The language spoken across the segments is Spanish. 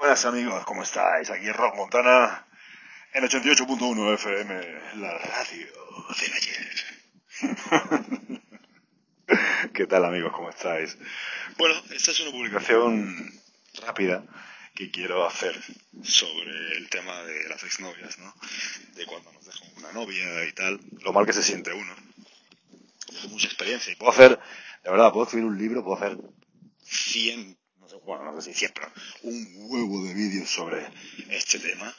buenas amigos, ¿cómo estáis? Aquí Rock Montana en 88.1 FM, la radio del ayer. ¿Qué tal amigos? ¿Cómo estáis? Bueno, esta es una publicación rápida que quiero hacer sobre el tema de las exnovias, ¿no? De cuando nos dejan una novia y tal, lo mal que se siente uno. Tengo mucha experiencia y puedo hacer, de verdad, puedo escribir un libro, puedo hacer 100 bueno, no sé si siempre, un huevo de vídeos sobre este tema,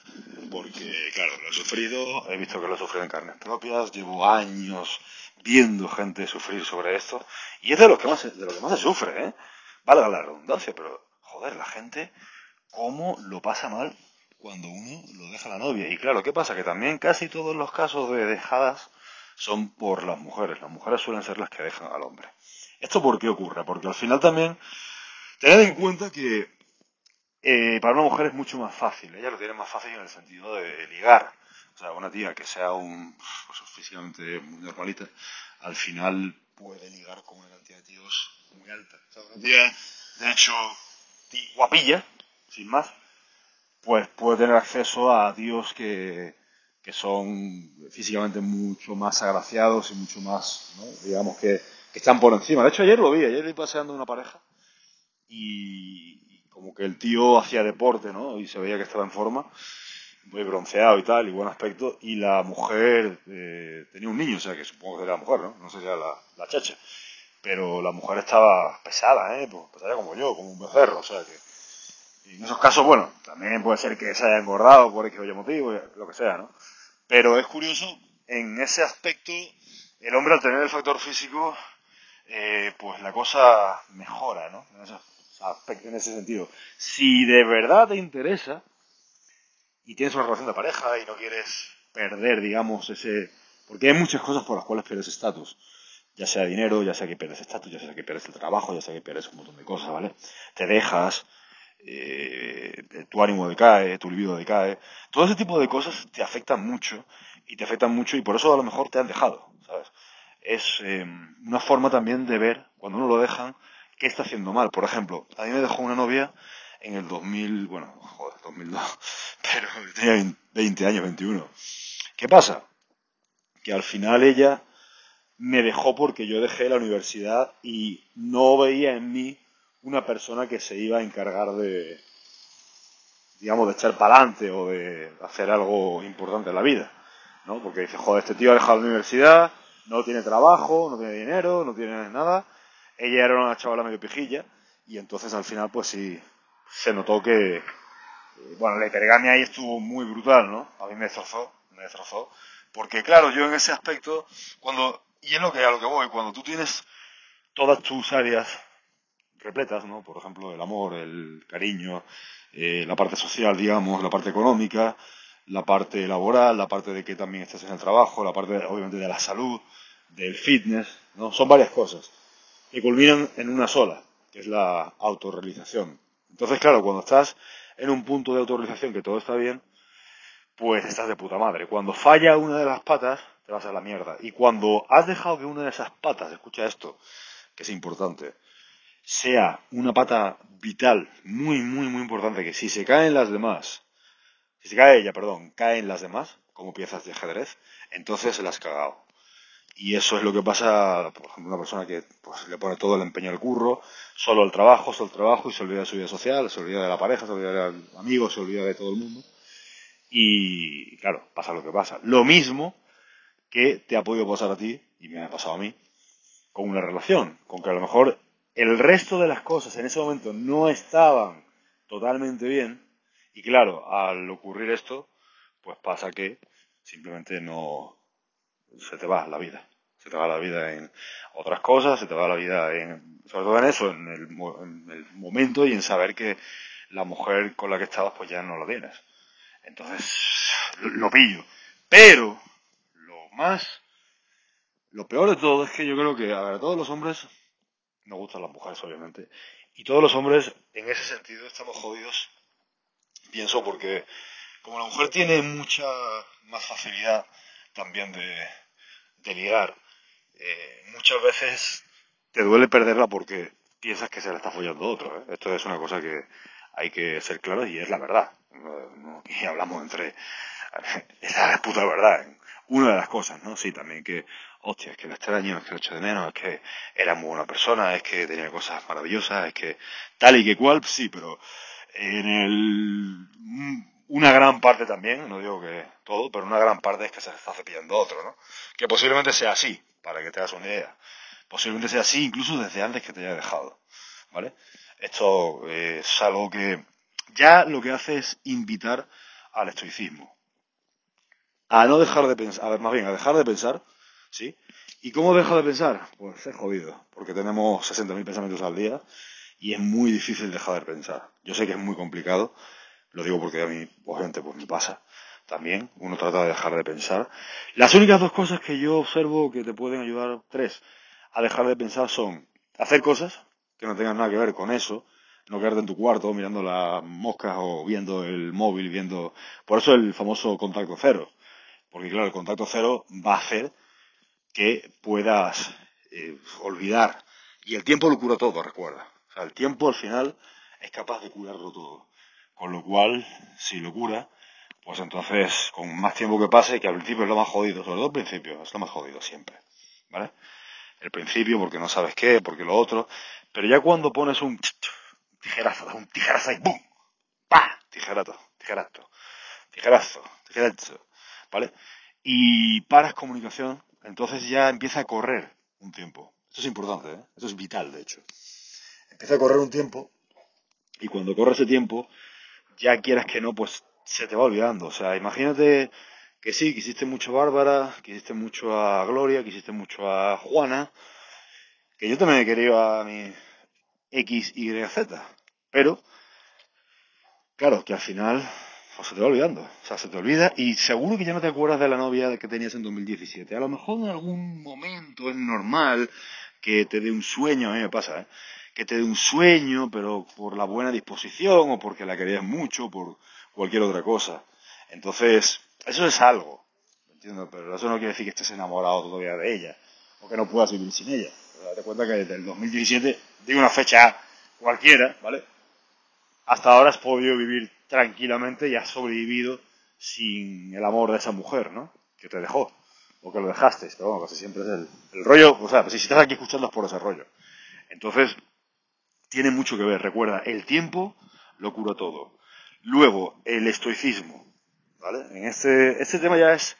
porque, claro, lo he sufrido, he visto que lo he sufrido en carnes propias, llevo años viendo gente sufrir sobre esto, y es de lo que más, de lo que más se sufre, ¿eh? Valga la redundancia, pero, joder, la gente, cómo lo pasa mal cuando uno lo deja a la novia. Y claro, ¿qué pasa? Que también casi todos los casos de dejadas son por las mujeres. Las mujeres suelen ser las que dejan al hombre. ¿Esto por qué ocurre? Porque al final también Tened en cuenta que eh, para una mujer es mucho más fácil, ella lo tiene más fácil en el sentido de ligar. O sea, una tía que sea un pues, físicamente muy normalita, al final puede ligar con una cantidad de tíos muy alta. O sea, una tía, de hecho, guapilla, sin más, pues puede tener acceso a tíos que, que son físicamente mucho más agraciados y mucho más, ¿no? digamos que, que están por encima. De hecho, ayer lo vi, ayer vi paseando una pareja y, como que el tío hacía deporte, ¿no? Y se veía que estaba en forma, muy bronceado y tal, y buen aspecto, y la mujer eh, tenía un niño, o sea que supongo que era la mujer, ¿no? No sé si era la, la chacha. Pero la mujer estaba pesada, ¿eh? Pues pesada como yo, como un becerro, o sea que... Y en esos casos, bueno, también puede ser que se haya engordado por X motivo, lo que sea, ¿no? Pero es curioso, en ese aspecto, el hombre al tener el factor físico, eh, pues la cosa mejora, ¿no? Aspecto, en ese sentido. Si de verdad te interesa y tienes una relación de pareja y no quieres perder, digamos, ese... Porque hay muchas cosas por las cuales pierdes estatus. Ya sea dinero, ya sea que pierdes estatus, ya sea que pierdes el trabajo, ya sea que pierdes un montón de cosas, ¿vale? Te dejas, eh, tu ánimo decae, tu libido decae. Todo ese tipo de cosas te afectan mucho y te afectan mucho y por eso a lo mejor te han dejado, ¿sabes? Es eh, una forma también de ver, cuando uno lo dejan, qué está haciendo mal. Por ejemplo, a mí me dejó una novia en el 2000, bueno, joder, 2002, pero tenía 20 años, 21. ¿Qué pasa? Que al final ella me dejó porque yo dejé la universidad y no veía en mí una persona que se iba a encargar de, digamos, de echar para adelante o de hacer algo importante en la vida. ¿no? Porque dice, joder, este tío ha dejado la universidad, no tiene trabajo, no tiene dinero, no tiene nada, ella era una chavala medio pijilla y entonces al final pues sí se notó que, bueno, la hipergamia ahí estuvo muy brutal, ¿no? A mí me destrozó, me destrozó. Porque claro, yo en ese aspecto, cuando, y es lo que a lo que voy, cuando tú tienes todas tus áreas repletas, ¿no? Por ejemplo, el amor, el cariño, eh, la parte social, digamos, la parte económica, la parte laboral, la parte de que también estás en el trabajo, la parte, obviamente, de la salud, del fitness, ¿no? Son varias cosas que culminan en una sola, que es la autorrealización. Entonces, claro, cuando estás en un punto de autorrealización que todo está bien, pues estás de puta madre. Cuando falla una de las patas, te vas a la mierda. Y cuando has dejado que una de esas patas, escucha esto, que es importante, sea una pata vital, muy, muy, muy importante, que si se caen las demás, si se cae ella, perdón, caen las demás, como piezas de ajedrez, entonces se las cagado. Y eso es lo que pasa, por ejemplo, una persona que pues, le pone todo el empeño al curro, solo el trabajo, solo el trabajo, y se olvida de su vida social, se olvida de la pareja, se olvida de los amigos, se olvida de todo el mundo. Y claro, pasa lo que pasa. Lo mismo que te ha podido pasar a ti, y me ha pasado a mí, con una relación, con que a lo mejor el resto de las cosas en ese momento no estaban totalmente bien, y claro, al ocurrir esto, pues pasa que simplemente no, se te va la vida. Se te va la vida en otras cosas, se te va la vida en, sobre todo en eso, en el, momento y en saber que la mujer con la que estabas pues ya no la tienes. Entonces, lo, pillo. Pero, lo más, lo peor de todo es que yo creo que a todos los hombres nos gustan las mujeres, obviamente. Y todos los hombres, en ese sentido, estamos jodidos. Pienso porque, como la mujer tiene mucha más facilidad también de, de ligar, eh, muchas veces te duele perderla porque piensas que se la está follando otro. ¿eh? Esto es una cosa que hay que ser claros y es la verdad. Y hablamos entre... Es la puta verdad. Una de las cosas, ¿no? Sí, también que, hostia, es que lo extraño, es que lo echo de menos, es que era muy buena persona, es que tenía cosas maravillosas, es que tal y que cual, sí, pero en el una gran parte también, no digo que todo, pero una gran parte es que se está cepillando otro, ¿no? Que posiblemente sea así, para que te hagas una idea. Posiblemente sea así incluso desde antes que te haya dejado, ¿vale? Esto eh, es algo que ya lo que hace es invitar al estoicismo. A no dejar de pensar, a ver, más bien, a dejar de pensar, ¿sí? ¿Y cómo deja de pensar? Pues es jodido, porque tenemos 60.000 pensamientos al día y es muy difícil dejar de pensar. Yo sé que es muy complicado, lo digo porque a mí, obviamente, pues me pasa también. Uno trata de dejar de pensar. Las únicas dos cosas que yo observo que te pueden ayudar, tres, a dejar de pensar son hacer cosas que no tengan nada que ver con eso, no quedarte en tu cuarto mirando las moscas o viendo el móvil, viendo... Por eso el famoso contacto cero. Porque claro, el contacto cero va a hacer que puedas eh, olvidar. Y el tiempo lo cura todo, recuerda. O sea, el tiempo al final es capaz de curarlo todo. Con lo cual, si lo cura, pues entonces, con más tiempo que pase, que al principio es lo más jodido, sobre todo al principio, es lo más jodido siempre. ¿Vale? El principio, porque no sabes qué, porque lo otro. Pero ya cuando pones un tijerazo, un tijerazo y ¡bum! ¡Pa! Tijerato, tijerato, tijerazo, tijerazo. ¿Vale? Y paras comunicación, entonces ya empieza a correr un tiempo. Esto es importante, ¿eh? Esto es vital, de hecho. Empieza a correr un tiempo y cuando corre ese tiempo ya quieras que no, pues se te va olvidando. O sea, imagínate que sí, quisiste mucho a Bárbara, quisiste mucho a Gloria, quisiste mucho a Juana, que yo también he querido a mi X, Y, Z. Pero, claro, que al final pues, se te va olvidando. O sea, se te olvida y seguro que ya no te acuerdas de la novia que tenías en 2017. A lo mejor en algún momento es normal que te dé un sueño, a mí me pasa, ¿eh? Que te dé un sueño, pero por la buena disposición o porque la querías mucho, por cualquier otra cosa. Entonces, eso es algo, ¿entiendes? Pero eso no quiere decir que estés enamorado todavía de ella o que no puedas vivir sin ella. Pero date cuenta que desde el 2017, digo una fecha cualquiera, ¿vale? Hasta ahora has podido vivir tranquilamente y has sobrevivido sin el amor de esa mujer, ¿no? Que te dejó o que lo dejaste, pero bueno, casi siempre es el, el rollo, o sea, pues si estás aquí escuchando es por ese rollo. Entonces, tiene mucho que ver. Recuerda, el tiempo lo cura todo. Luego, el estoicismo. ¿Vale? En este, este tema ya es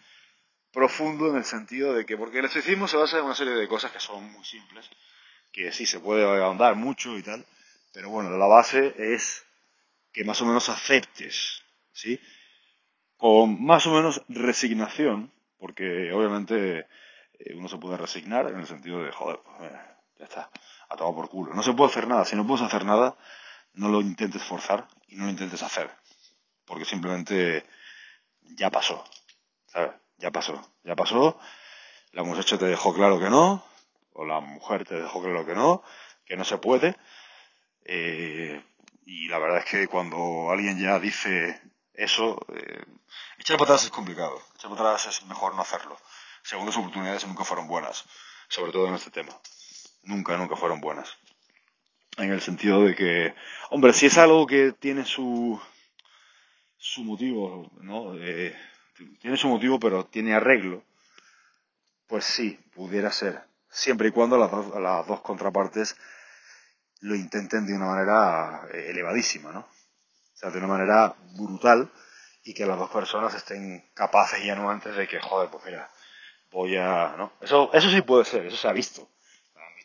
profundo en el sentido de que, porque el estoicismo se basa en una serie de cosas que son muy simples, que sí se puede ahondar mucho y tal, pero bueno, la base es que más o menos aceptes, ¿sí? Con más o menos resignación, porque obviamente eh, uno se puede resignar en el sentido de, joder, pues, ya está a tomar por culo. No se puede hacer nada. Si no puedes hacer nada, no lo intentes forzar y no lo intentes hacer. Porque simplemente ya pasó. Ya pasó. Ya pasó. La muchacha te dejó claro que no. O la mujer te dejó claro que no. Que no se puede. Eh, y la verdad es que cuando alguien ya dice eso, eh, echar para atrás es complicado. Echar para atrás es mejor no hacerlo. Segundas oportunidades nunca fueron buenas. Sobre todo en este tema nunca, nunca fueron buenas. En el sentido de que, hombre, si es algo que tiene su, su motivo, ¿no? Eh, tiene su motivo, pero tiene arreglo, pues sí, pudiera ser. Siempre y cuando las las dos contrapartes lo intenten de una manera eh, elevadísima, ¿no? O sea, de una manera brutal y que las dos personas estén capaces y anuantes de que, joder, pues mira, voy a, ¿no? Eso, eso sí puede ser, eso se ha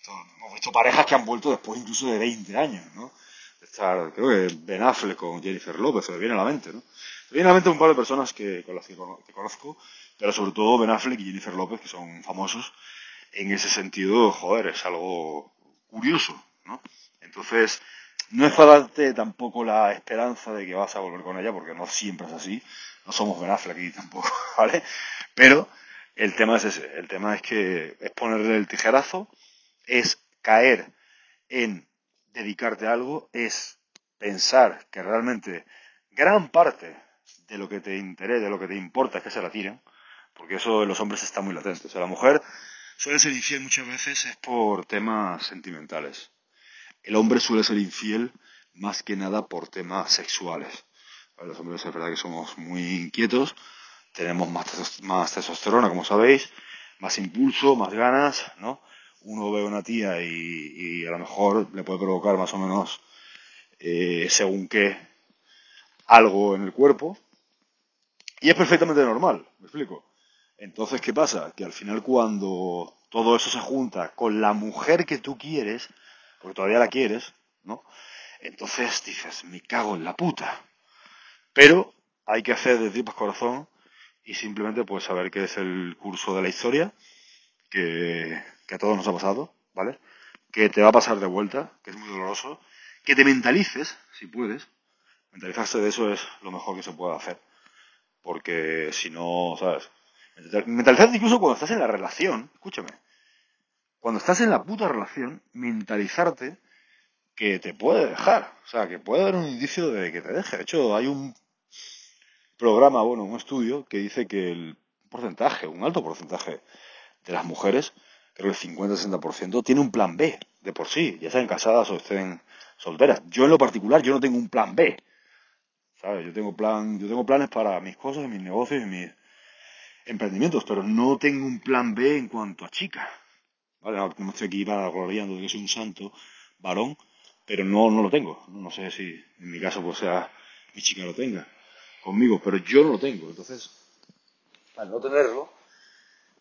hemos visto parejas que han vuelto después incluso de 20 años, ¿no? Estar, creo que Ben Affleck con Jennifer López, se me viene a la mente, ¿no? Se me viene a la mente un par de personas que, con las que, conozco, pero sobre todo Ben Affleck y Jennifer López, que son famosos. En ese sentido, joder, es algo curioso, ¿no? Entonces, no es para darte tampoco la esperanza de que vas a volver con ella, porque no siempre es así. No somos Ben Affleck aquí tampoco, ¿vale? Pero el tema es ese. El tema es que es ponerle el tijerazo es caer en dedicarte a algo, es pensar que realmente gran parte de lo que te interesa, de lo que te importa es que se la tiren, porque eso de los hombres está muy latente. O sea, la mujer suele ser infiel muchas veces es por temas sentimentales. El hombre suele ser infiel más que nada por temas sexuales. Los hombres es verdad que somos muy inquietos, tenemos más, más testosterona, como sabéis, más impulso, más ganas, ¿no? Uno ve una tía y, a lo mejor le puede provocar más o menos, eh, según qué, algo en el cuerpo. Y es perfectamente normal, me explico. Entonces, ¿qué pasa? Que al final cuando todo eso se junta con la mujer que tú quieres, porque todavía la quieres, ¿no? Entonces dices, me cago en la puta. Pero hay que hacer de tripas corazón y simplemente pues saber que es el curso de la historia, que, que a todos nos ha pasado, ¿vale? Que te va a pasar de vuelta, que es muy doloroso, que te mentalices, si puedes. Mentalizarse de eso es lo mejor que se puede hacer. Porque si no, ¿sabes? Mentalizarte incluso cuando estás en la relación, escúchame. Cuando estás en la puta relación, mentalizarte que te puede dejar. O sea, que puede haber un indicio de que te deje. De hecho, hay un programa, bueno, un estudio que dice que el porcentaje, un alto porcentaje de las mujeres, que el 50-60%, tiene un plan B de por sí, ya sean casadas o estén solteras. Yo en lo particular, yo no tengo un plan B. ¿Sabes? Yo tengo plan, yo tengo planes para mis cosas, mis negocios y mis emprendimientos, pero no tengo un plan B en cuanto a chica. Vale, no, estoy aquí para gloriando de que soy un santo varón, pero no, no lo tengo. No sé si en mi caso pues sea mi chica lo tenga conmigo, pero yo no lo tengo. Entonces, al no tenerlo,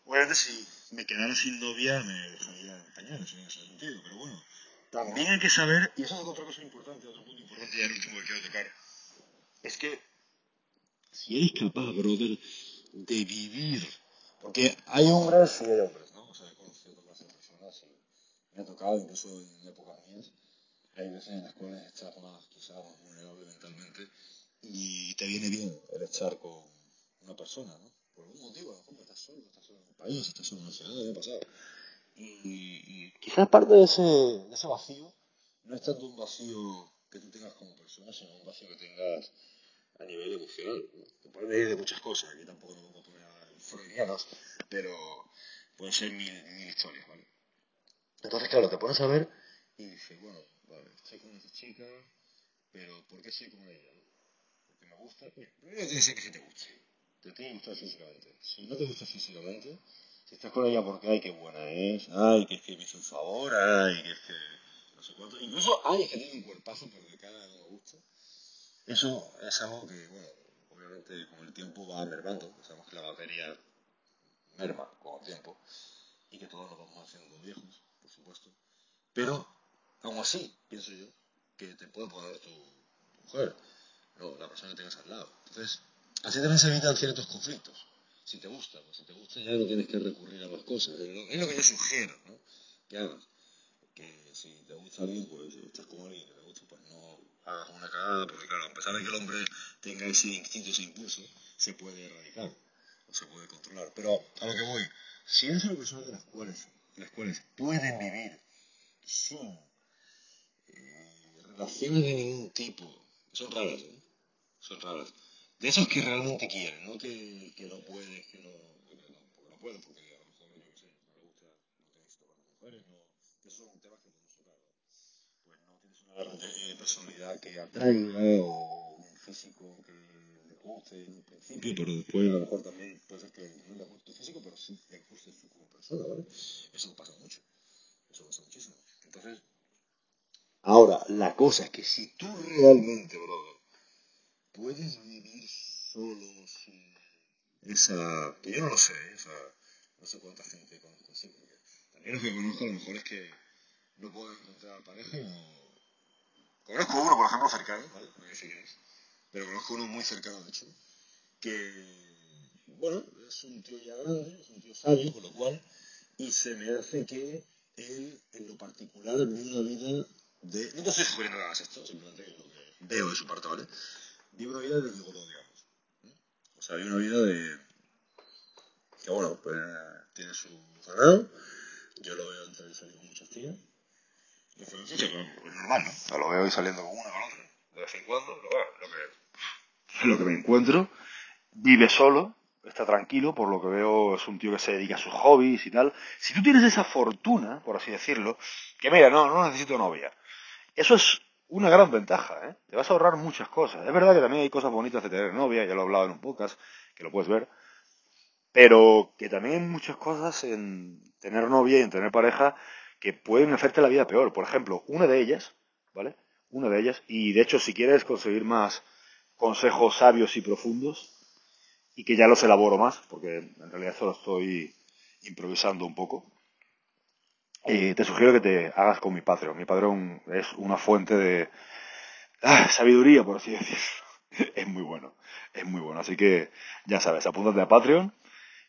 obviamente si me quedara sin novia me dejaría en en ese sentido, pero bueno. También hay que saber, y eso es otra cosa importante, otro punto importante ya el último que quiero tocar, es que si eres capaz, brother, de vivir, porque hay hombres y hay hombres, ¿no? O sea, he conocido todas las personas y me ha tocado incluso en épocas mías, hay veces en las cuales estás más, quizás más vulnerable mentalmente y te viene bien el estar con una persona, ¿no? Por algún motivo, a lo mejor estás solo, estás solo en un país, estás solo en una ciudad, ha pasado. Y, quizás parte de ese, de ese vacío no es tanto un vacío que tú tengas como persona, sino un vacío que tengas a nivel emocional. ¿no? Te puede de muchas cosas, aquí tampoco vamos a poner a freudianos, pero pueden ser mil, mil historias, ¿vale? Entonces, claro, te pones a ver y dices, bueno, vale, estoy con esta chica, pero ¿por qué soy con ella? Porque me gusta. Primero tiene que ser que sí te guste. Te tiene físicamente. Si no te gusta físicamente, si estás con ella porque, ay, qué buena es, ay, que es que me hizo un favor, ay, que es que no sé cuánto. Incluso, ay, es que tiene un cuerpazo, pero de cara no gusta. Eso es algo que, bueno, obviamente con el tiempo va mermando. Sabemos que la batería merma con el tiempo y que todos nos vamos haciendo viejos, por supuesto. Pero, aún así, pienso yo, que te puede poner tu mujer, no, la persona que tengas al lado. Entonces, así también se evitan ciertos conflictos. Si te gusta, pues si te gusta ya no tienes que recurrir a más cosas. Es lo, que yo sugiero, ¿no? Que hagas. Que si te gusta alguien, pues si estás con alguien que te gusta, pues no hagas una cagada, porque claro, a pesar de que el hombre tenga ese instinto, ese impulso, se puede erradicar o se puede controlar. Pero a lo que voy, si eres una persona de las cuales, las cuales pueden vivir sin eh, relaciones de ningún tipo, son raras, ¿eh? Son raras. De esos que realmente quieren, no que, que no puedes, que no, no, porque no pueden, porque a lo mejor yo qué sé, no le gusta, no te gusta con las mujeres, no, esos son temas que podemos tocar, ¿no? Pues no tienes una eh, personalidad que atraiga o un físico que le guste en principio, pero después a lo mejor también puede ser que no le guste el físico, pero sí le guste su como persona, ¿vale? Eso pasa mucho, eso pasa muchísimo. Entonces, ahora, la cosa es que si tú realmente, brother, puedes vivir solo sin esa... que yo no lo sé, esa... no sé cuánta gente conozco así, también los que conozco a lo mejor es que no puedo encontrar pareja no... Conozco uno, por ejemplo, cercano, ¿vale? No sé quién es, pero conozco uno muy cercano, de hecho, que, bueno, es un tío ya grande, es un tío sabio, con lo cual, y se me hace que él, en lo particular, vive una vida de... No estoy sugiriendo que hagas esto, simplemente lo que veo de su parte, ¿vale? Vive una vida de rigor, digamos. O sea, vive una vida de... que bueno, pues tiene su ganado, yo lo veo entrar y salir con muchas tías, y es normal, ¿no? Lo veo y saliendo con una con otra, de vez en cuando, lo veo, lo que, lo que me encuentro, vive solo, está tranquilo, por lo que veo es un tío que se dedica a sus hobbies y tal. Si tú tienes esa fortuna, por así decirlo, que mira, no, no necesito novia, eso es una gran ventaja, ¿eh? Te vas a ahorrar muchas cosas. Es verdad que también hay cosas bonitas de tener novia, ya lo he hablado en un podcast, que lo puedes ver, pero que también hay muchas cosas en tener novia y en tener pareja que pueden hacerte la vida peor. Por ejemplo, una de ellas, ¿vale? Una de ellas, y de hecho si quieres conseguir más consejos sabios y profundos, y que ya los elaboro más, porque en realidad solo estoy improvisando un poco, eh, te sugiero que te hagas con mi Patreon. Mi Patreon es una fuente de ah, sabiduría, por así decirlo. es muy bueno, es muy bueno. Así que ya sabes, apúntate a Patreon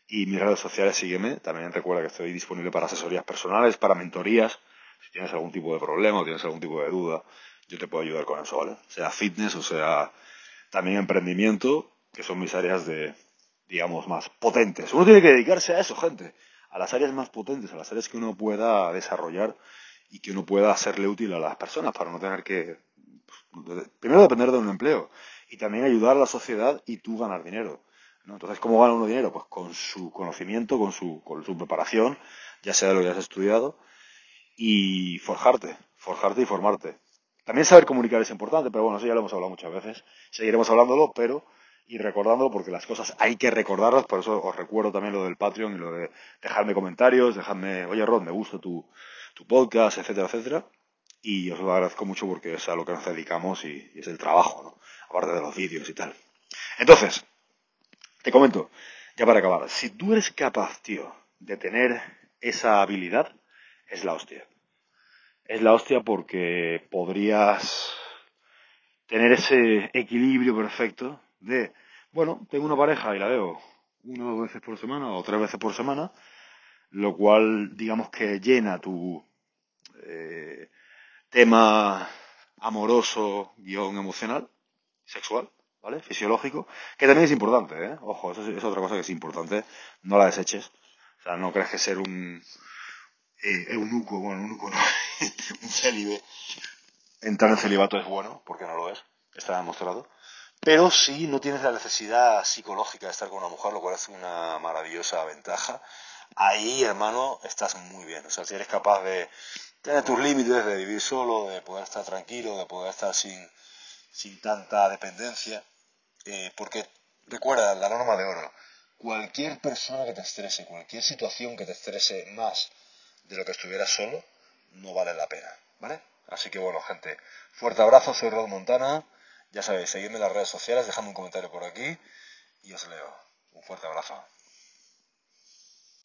y mis redes sociales sígueme. También recuerda que estoy disponible para asesorías personales, para mentorías. Si tienes algún tipo de problema o tienes algún tipo de duda, yo te puedo ayudar con eso, ¿vale? Sea fitness o sea también emprendimiento, que son mis áreas de, digamos, más potentes. Uno tiene que dedicarse a eso, gente a las áreas más potentes, a las áreas que uno pueda desarrollar y que uno pueda hacerle útil a las personas para no tener que, pues, primero depender de un empleo y también ayudar a la sociedad y tú ganar dinero. Entonces, ¿cómo gana uno dinero? Pues con su conocimiento, con su, con su preparación, ya sea de lo que has estudiado, y forjarte, forjarte y formarte. También saber comunicar es importante, pero bueno, eso ya lo hemos hablado muchas veces. Seguiremos hablándolo, pero y recordándolo porque las cosas hay que recordarlas, por eso os recuerdo también lo del Patreon y lo de dejarme comentarios, dejarme, oye Rod, me gusta tu, tu podcast, etcétera, etcétera. Y os lo agradezco mucho porque es a lo que nos dedicamos y, es el trabajo, ¿no? Aparte de los vídeos y tal. Entonces, te comento, ya para acabar, si tú eres capaz, tío, de tener esa habilidad, es la hostia. Es la hostia porque podrías tener ese equilibrio perfecto de, bueno, tengo una pareja y la veo una o dos veces por semana o tres veces por semana, lo cual digamos que llena tu eh, tema amoroso, guion emocional, sexual, ¿vale? Fisiológico, que también es importante, ¿eh? Ojo, eso es, otra cosa que es importante, no la deseches. O sea, no crees que ser un eh, eunuco, bueno, eunuco no, un célibe, entrar en celibato es bueno, porque no lo es, está demostrado. Pero si no tienes la necesidad psicológica de estar con una mujer, lo cual es una maravillosa ventaja, ahí, hermano, estás muy bien. O sea, si eres capaz de tener tus límites, de vivir solo, de poder estar tranquilo, de poder estar sin, sin tanta dependencia, eh, porque recuerda la norma de oro, cualquier persona que te estrese, cualquier situación que te estrese más de lo que estuvieras solo, no vale la pena, ¿vale? Así que bueno, gente, fuerte abrazo, soy Rod Montana. Ya sabéis, seguidme en las redes sociales, dejadme un comentario por aquí y os leo. Un fuerte abrazo.